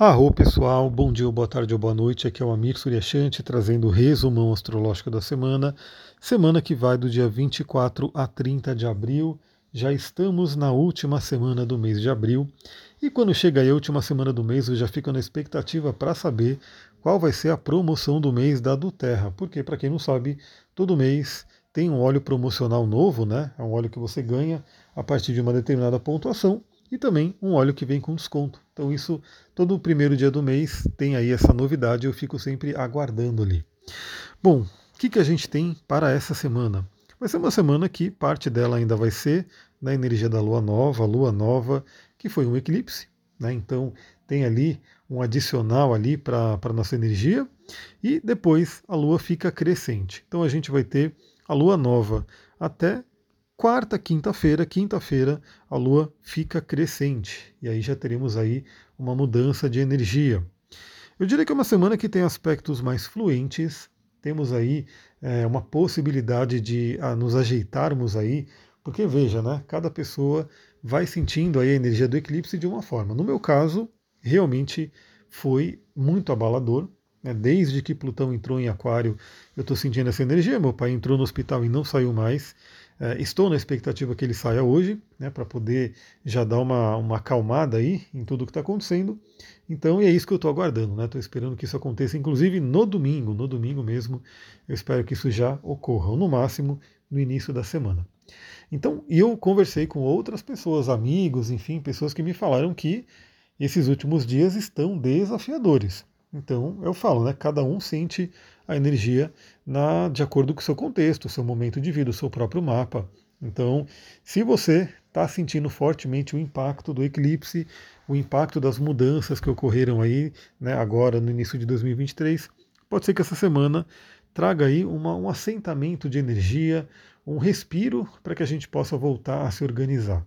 Arro pessoal, bom dia, boa tarde ou boa noite. Aqui é o Amir Suryashanti trazendo o resumão astrológico da semana. Semana que vai do dia 24 a 30 de abril. Já estamos na última semana do mês de abril. E quando chega a última semana do mês, eu já fico na expectativa para saber qual vai ser a promoção do mês da do Terra. Porque, para quem não sabe, todo mês tem um óleo promocional novo, né? É um óleo que você ganha a partir de uma determinada pontuação e também um óleo que vem com desconto. Então isso, todo o primeiro dia do mês tem aí essa novidade, eu fico sempre aguardando ali. Bom, o que, que a gente tem para essa semana? Vai ser uma semana que parte dela ainda vai ser na energia da lua nova, lua nova, que foi um eclipse, né? Então tem ali um adicional ali para a nossa energia, e depois a lua fica crescente. Então a gente vai ter a lua nova até quarta, quinta-feira, quinta-feira a Lua fica crescente e aí já teremos aí uma mudança de energia. Eu diria que é uma semana que tem aspectos mais fluentes, temos aí é, uma possibilidade de a, nos ajeitarmos aí, porque veja, né, cada pessoa vai sentindo aí a energia do eclipse de uma forma. No meu caso, realmente foi muito abalador, né, desde que Plutão entrou em Aquário, eu estou sentindo essa energia. Meu pai entrou no hospital e não saiu mais. É, estou na expectativa que ele saia hoje, né, para poder já dar uma, uma acalmada aí em tudo que está acontecendo. Então, é isso que eu estou aguardando, Estou né? esperando que isso aconteça, inclusive no domingo, no domingo mesmo. Eu espero que isso já ocorra, ou no máximo no início da semana. Então, eu conversei com outras pessoas, amigos, enfim, pessoas que me falaram que esses últimos dias estão desafiadores. Então, eu falo, né? Cada um sente a energia na, de acordo com o seu contexto, o seu momento de vida, o seu próprio mapa. Então, se você está sentindo fortemente o impacto do eclipse, o impacto das mudanças que ocorreram aí, né, agora no início de 2023, pode ser que essa semana traga aí uma, um assentamento de energia, um respiro para que a gente possa voltar a se organizar.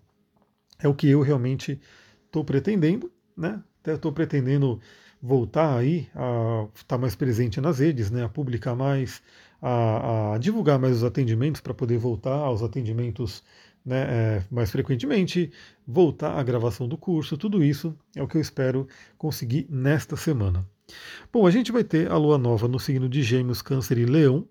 É o que eu realmente estou pretendendo, né? Estou pretendendo voltar aí a estar mais presente nas redes, né, a publicar mais, a, a divulgar mais os atendimentos para poder voltar aos atendimentos né, é, mais frequentemente, voltar à gravação do curso, tudo isso é o que eu espero conseguir nesta semana. Bom, a gente vai ter a lua nova no signo de Gêmeos, Câncer e Leão,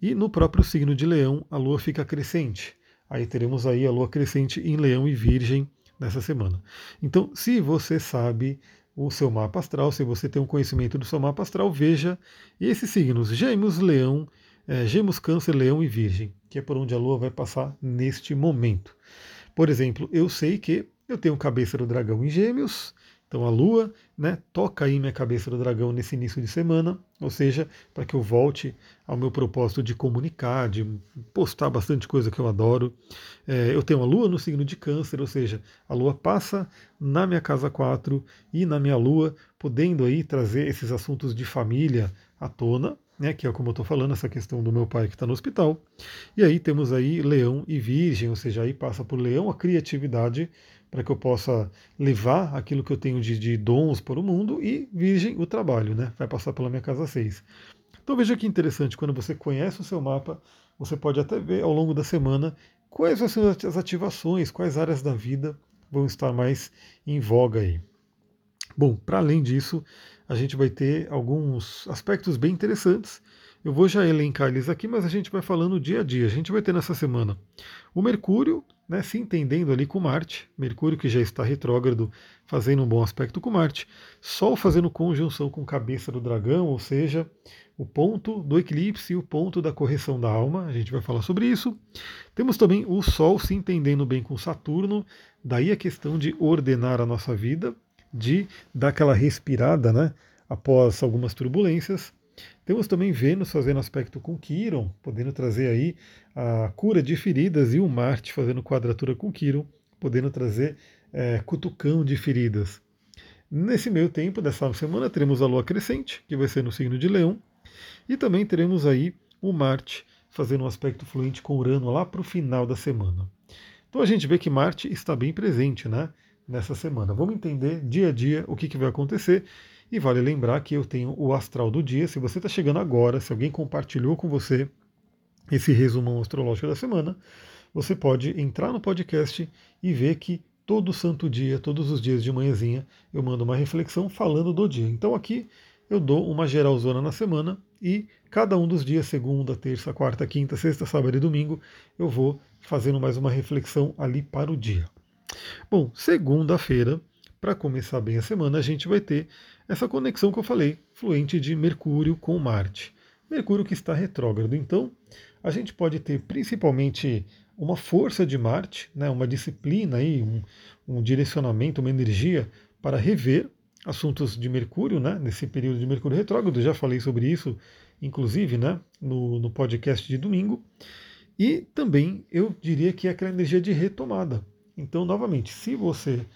e no próprio signo de Leão a lua fica crescente. Aí teremos aí a lua crescente em Leão e Virgem nessa semana. Então, se você sabe o seu mapa astral, se você tem um conhecimento do seu mapa astral, veja esses signos: Gêmeos, Leão, é, Gêmeos, Câncer, Leão e Virgem, que é por onde a Lua vai passar neste momento. Por exemplo, eu sei que eu tenho cabeça do dragão em Gêmeos, então a Lua né, toca aí minha cabeça do dragão nesse início de semana, ou seja, para que eu volte ao meu propósito de comunicar, de postar bastante coisa que eu adoro. É, eu tenho a Lua no signo de câncer, ou seja, a Lua passa na minha casa 4 e na minha Lua, podendo aí trazer esses assuntos de família à tona, né, que é como eu estou falando, essa questão do meu pai que está no hospital. E aí temos aí Leão e Virgem, ou seja, aí passa por Leão a criatividade para que eu possa levar aquilo que eu tenho de, de, dons para o mundo e Virgem o trabalho, né? Vai passar pela minha casa 6. Então veja que interessante, quando você conhece o seu mapa, você pode até ver ao longo da semana quais vão ser as ativações, quais áreas da vida vão estar mais em voga aí. Bom, para além disso, a gente vai ter alguns aspectos bem interessantes eu vou já elencar eles aqui, mas a gente vai falando dia a dia. A gente vai ter nessa semana o Mercúrio, né, se entendendo ali com Marte, Mercúrio que já está retrógrado, fazendo um bom aspecto com Marte, Sol fazendo conjunção com cabeça do dragão, ou seja, o ponto do eclipse e o ponto da correção da alma, a gente vai falar sobre isso. Temos também o Sol se entendendo bem com Saturno, daí a questão de ordenar a nossa vida, de dar aquela respirada, né, após algumas turbulências. Temos também Vênus fazendo aspecto com Quiron, podendo trazer aí a cura de feridas, e o Marte fazendo quadratura com Quiron, podendo trazer é, cutucão de feridas. Nesse meio tempo dessa semana teremos a Lua crescente, que vai ser no signo de Leão, e também teremos aí o Marte fazendo um aspecto fluente com Urano lá para o final da semana. Então a gente vê que Marte está bem presente né, nessa semana. Vamos entender dia a dia o que, que vai acontecer e vale lembrar que eu tenho o astral do dia. Se você está chegando agora, se alguém compartilhou com você esse resumão astrológico da semana, você pode entrar no podcast e ver que todo santo dia, todos os dias de manhãzinha, eu mando uma reflexão falando do dia. Então aqui eu dou uma geralzona na semana e cada um dos dias, segunda, terça, quarta, quinta, sexta, sábado e domingo, eu vou fazendo mais uma reflexão ali para o dia. Bom, segunda-feira, para começar bem a semana, a gente vai ter essa conexão que eu falei, fluente de Mercúrio com Marte. Mercúrio que está retrógrado. Então, a gente pode ter principalmente uma força de Marte, né, uma disciplina aí, um, um direcionamento, uma energia para rever assuntos de Mercúrio, né, nesse período de Mercúrio retrógrado, já falei sobre isso, inclusive, né, no, no podcast de domingo. E também eu diria que é aquela energia de retomada. Então, novamente, se você,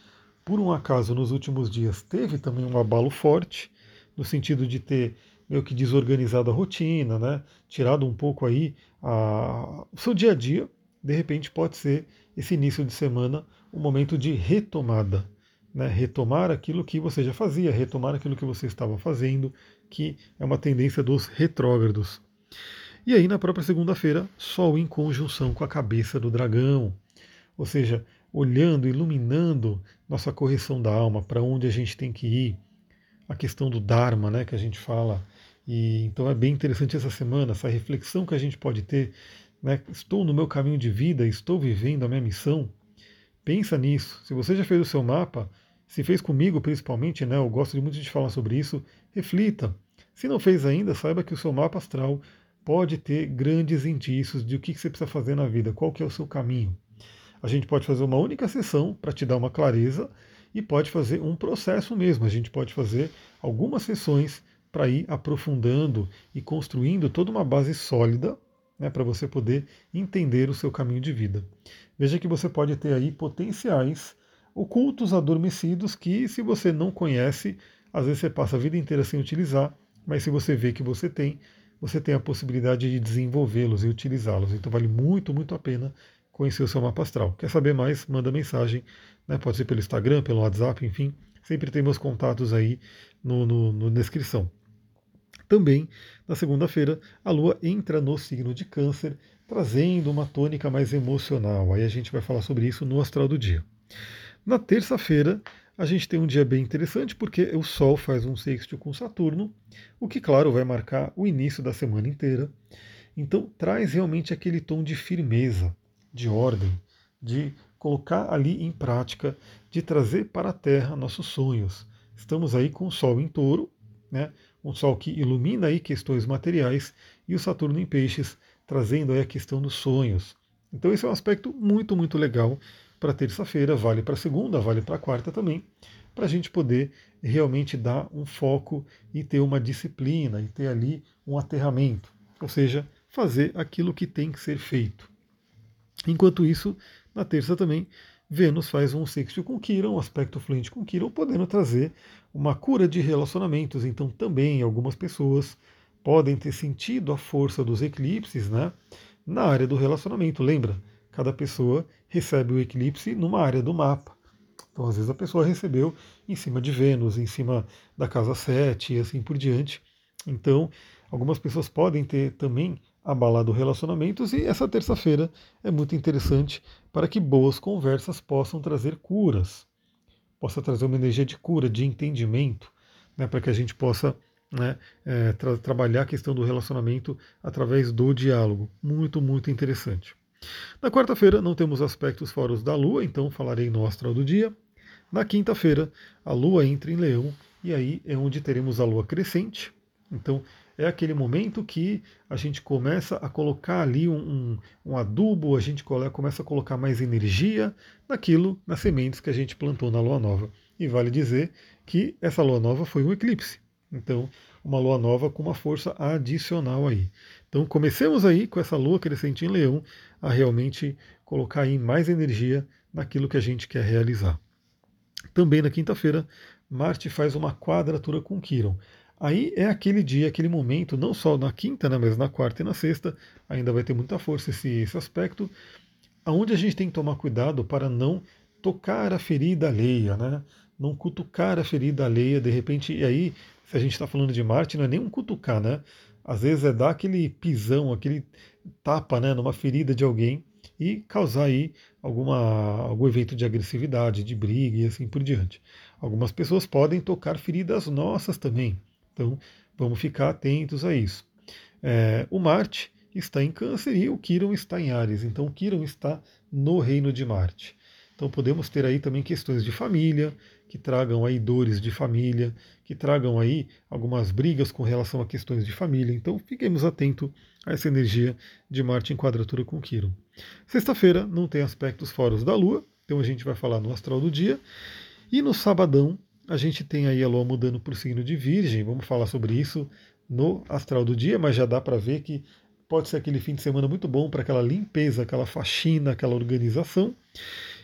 por um acaso, nos últimos dias teve também um abalo forte, no sentido de ter meio que desorganizado a rotina, né, tirado um pouco aí a, o seu dia a dia, de repente pode ser esse início de semana um momento de retomada né, retomar aquilo que você já fazia, retomar aquilo que você estava fazendo, que é uma tendência dos retrógrados. E aí, na própria segunda-feira, Sol em conjunção com a cabeça do dragão, ou seja, olhando, iluminando nossa correção da alma, para onde a gente tem que ir, a questão do Dharma, né, que a gente fala. E então é bem interessante essa semana, essa reflexão que a gente pode ter. Né, estou no meu caminho de vida, estou vivendo a minha missão. Pensa nisso. Se você já fez o seu mapa, se fez comigo principalmente, né, eu gosto muito de falar sobre isso, reflita. Se não fez ainda, saiba que o seu mapa astral pode ter grandes indícios de o que você precisa fazer na vida, qual que é o seu caminho. A gente pode fazer uma única sessão para te dar uma clareza e pode fazer um processo mesmo. A gente pode fazer algumas sessões para ir aprofundando e construindo toda uma base sólida né, para você poder entender o seu caminho de vida. Veja que você pode ter aí potenciais ocultos adormecidos que, se você não conhece, às vezes você passa a vida inteira sem utilizar, mas se você vê que você tem, você tem a possibilidade de desenvolvê-los e utilizá-los. Então vale muito, muito a pena conhecer o seu mapa astral. Quer saber mais? Manda mensagem, né? pode ser pelo Instagram, pelo WhatsApp, enfim. Sempre tem meus contatos aí no, no, no descrição. Também, na segunda-feira, a Lua entra no signo de Câncer, trazendo uma tônica mais emocional. Aí a gente vai falar sobre isso no Astral do Dia. Na terça-feira, a gente tem um dia bem interessante porque o Sol faz um sexto com Saturno, o que, claro, vai marcar o início da semana inteira. Então, traz realmente aquele tom de firmeza, de ordem, de colocar ali em prática, de trazer para a Terra nossos sonhos. Estamos aí com o Sol em touro, né? um Sol que ilumina aí questões materiais, e o Saturno em peixes, trazendo aí a questão dos sonhos. Então esse é um aspecto muito, muito legal para terça-feira, vale para segunda, vale para quarta também, para a gente poder realmente dar um foco e ter uma disciplina e ter ali um aterramento, ou seja, fazer aquilo que tem que ser feito. Enquanto isso, na terça também, Vênus faz um sexto com Quirón, um aspecto fluente com Quirón, podendo trazer uma cura de relacionamentos. Então, também algumas pessoas podem ter sentido a força dos eclipses né, na área do relacionamento. Lembra? Cada pessoa recebe o eclipse numa área do mapa. Então, às vezes, a pessoa recebeu em cima de Vênus, em cima da casa 7 e assim por diante. Então, algumas pessoas podem ter também abalado relacionamentos e essa terça-feira é muito interessante para que boas conversas possam trazer curas, possa trazer uma energia de cura, de entendimento, né, para que a gente possa né, é, tra trabalhar a questão do relacionamento através do diálogo. Muito, muito interessante. Na quarta-feira não temos aspectos fora os da Lua, então falarei no astral do dia. Na quinta-feira, a Lua entra em Leão e aí é onde teremos a Lua crescente. Então é aquele momento que a gente começa a colocar ali um, um, um adubo, a gente começa a colocar mais energia naquilo, nas sementes que a gente plantou na Lua Nova. E vale dizer que essa Lua Nova foi um eclipse. Então, uma lua nova com uma força adicional aí. Então, comecemos aí com essa lua crescente em Leão a realmente colocar aí mais energia naquilo que a gente quer realizar. Também na quinta-feira, Marte faz uma quadratura com Quiron. Aí é aquele dia, aquele momento, não só na quinta, né, mas na quarta e na sexta, ainda vai ter muita força esse, esse aspecto, aonde a gente tem que tomar cuidado para não tocar a ferida alheia, né? não cutucar a ferida alheia, de repente, e aí se a gente está falando de Marte, não é nem um cutucar, né? Às vezes é dar aquele pisão, aquele tapa né, numa ferida de alguém e causar aí alguma, algum evento de agressividade, de briga e assim por diante. Algumas pessoas podem tocar feridas nossas também, então vamos ficar atentos a isso. É, o Marte está em Câncer e o Quiron está em Ares, então o Quiron está no reino de Marte. Então podemos ter aí também questões de família, que tragam aí dores de família, que tragam aí algumas brigas com relação a questões de família. Então fiquemos atentos a essa energia de Marte em quadratura com Quiron. Sexta-feira não tem aspectos fora da Lua, então a gente vai falar no astral do dia. E no sabadão a gente tem aí a Lua mudando para o signo de Virgem, vamos falar sobre isso no astral do dia, mas já dá para ver que pode ser aquele fim de semana muito bom para aquela limpeza, aquela faxina, aquela organização.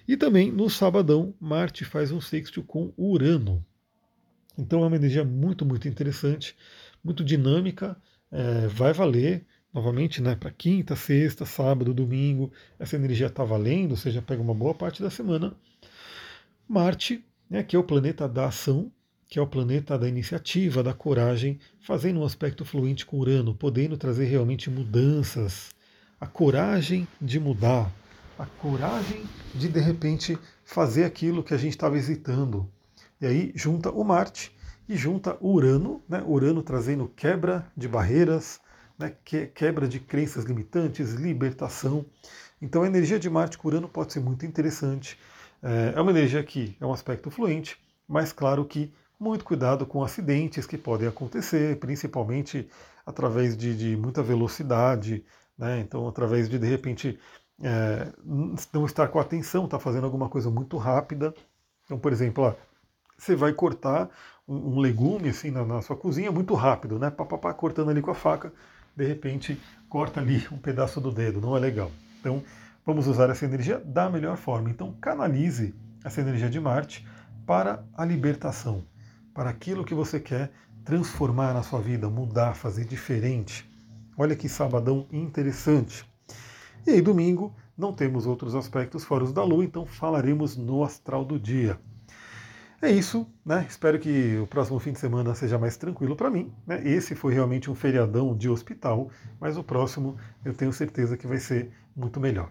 E também no sabadão, Marte faz um sexto com Urano. Então é uma energia muito, muito interessante, muito dinâmica, é, vai valer novamente né, para quinta, sexta, sábado, domingo. Essa energia está valendo, ou seja, pega uma boa parte da semana. Marte, né, que é o planeta da ação, que é o planeta da iniciativa, da coragem, fazendo um aspecto fluente com Urano, podendo trazer realmente mudanças, a coragem de mudar, a coragem de de repente fazer aquilo que a gente estava hesitando. E aí junta o Marte e junta Urano, né? Urano trazendo quebra de barreiras, né? quebra de crenças limitantes, libertação. Então a energia de Marte com Urano pode ser muito interessante. É, é uma energia que é um aspecto fluente, mas claro que muito cuidado com acidentes que podem acontecer, principalmente através de, de muita velocidade, né? então através de de repente é, não estar com atenção, está fazendo alguma coisa muito rápida. Então, por exemplo, ó, você vai cortar um, um legume assim na, na, sua cozinha muito rápido, né? Pá, pá, pá, cortando ali com a faca, de repente corta ali um pedaço do dedo, não é legal. Então, vamos usar essa energia da melhor forma. Então, canalize essa energia de Marte para a libertação, para aquilo que você quer transformar na sua vida, mudar, fazer diferente. Olha que sabadão interessante. E aí, domingo, não temos outros aspectos fora os da Lua, então falaremos no astral do dia. É isso, né? Espero que o próximo fim de semana seja mais tranquilo para mim. Né? Esse foi realmente um feriadão de hospital, mas o próximo eu tenho certeza que vai ser muito melhor.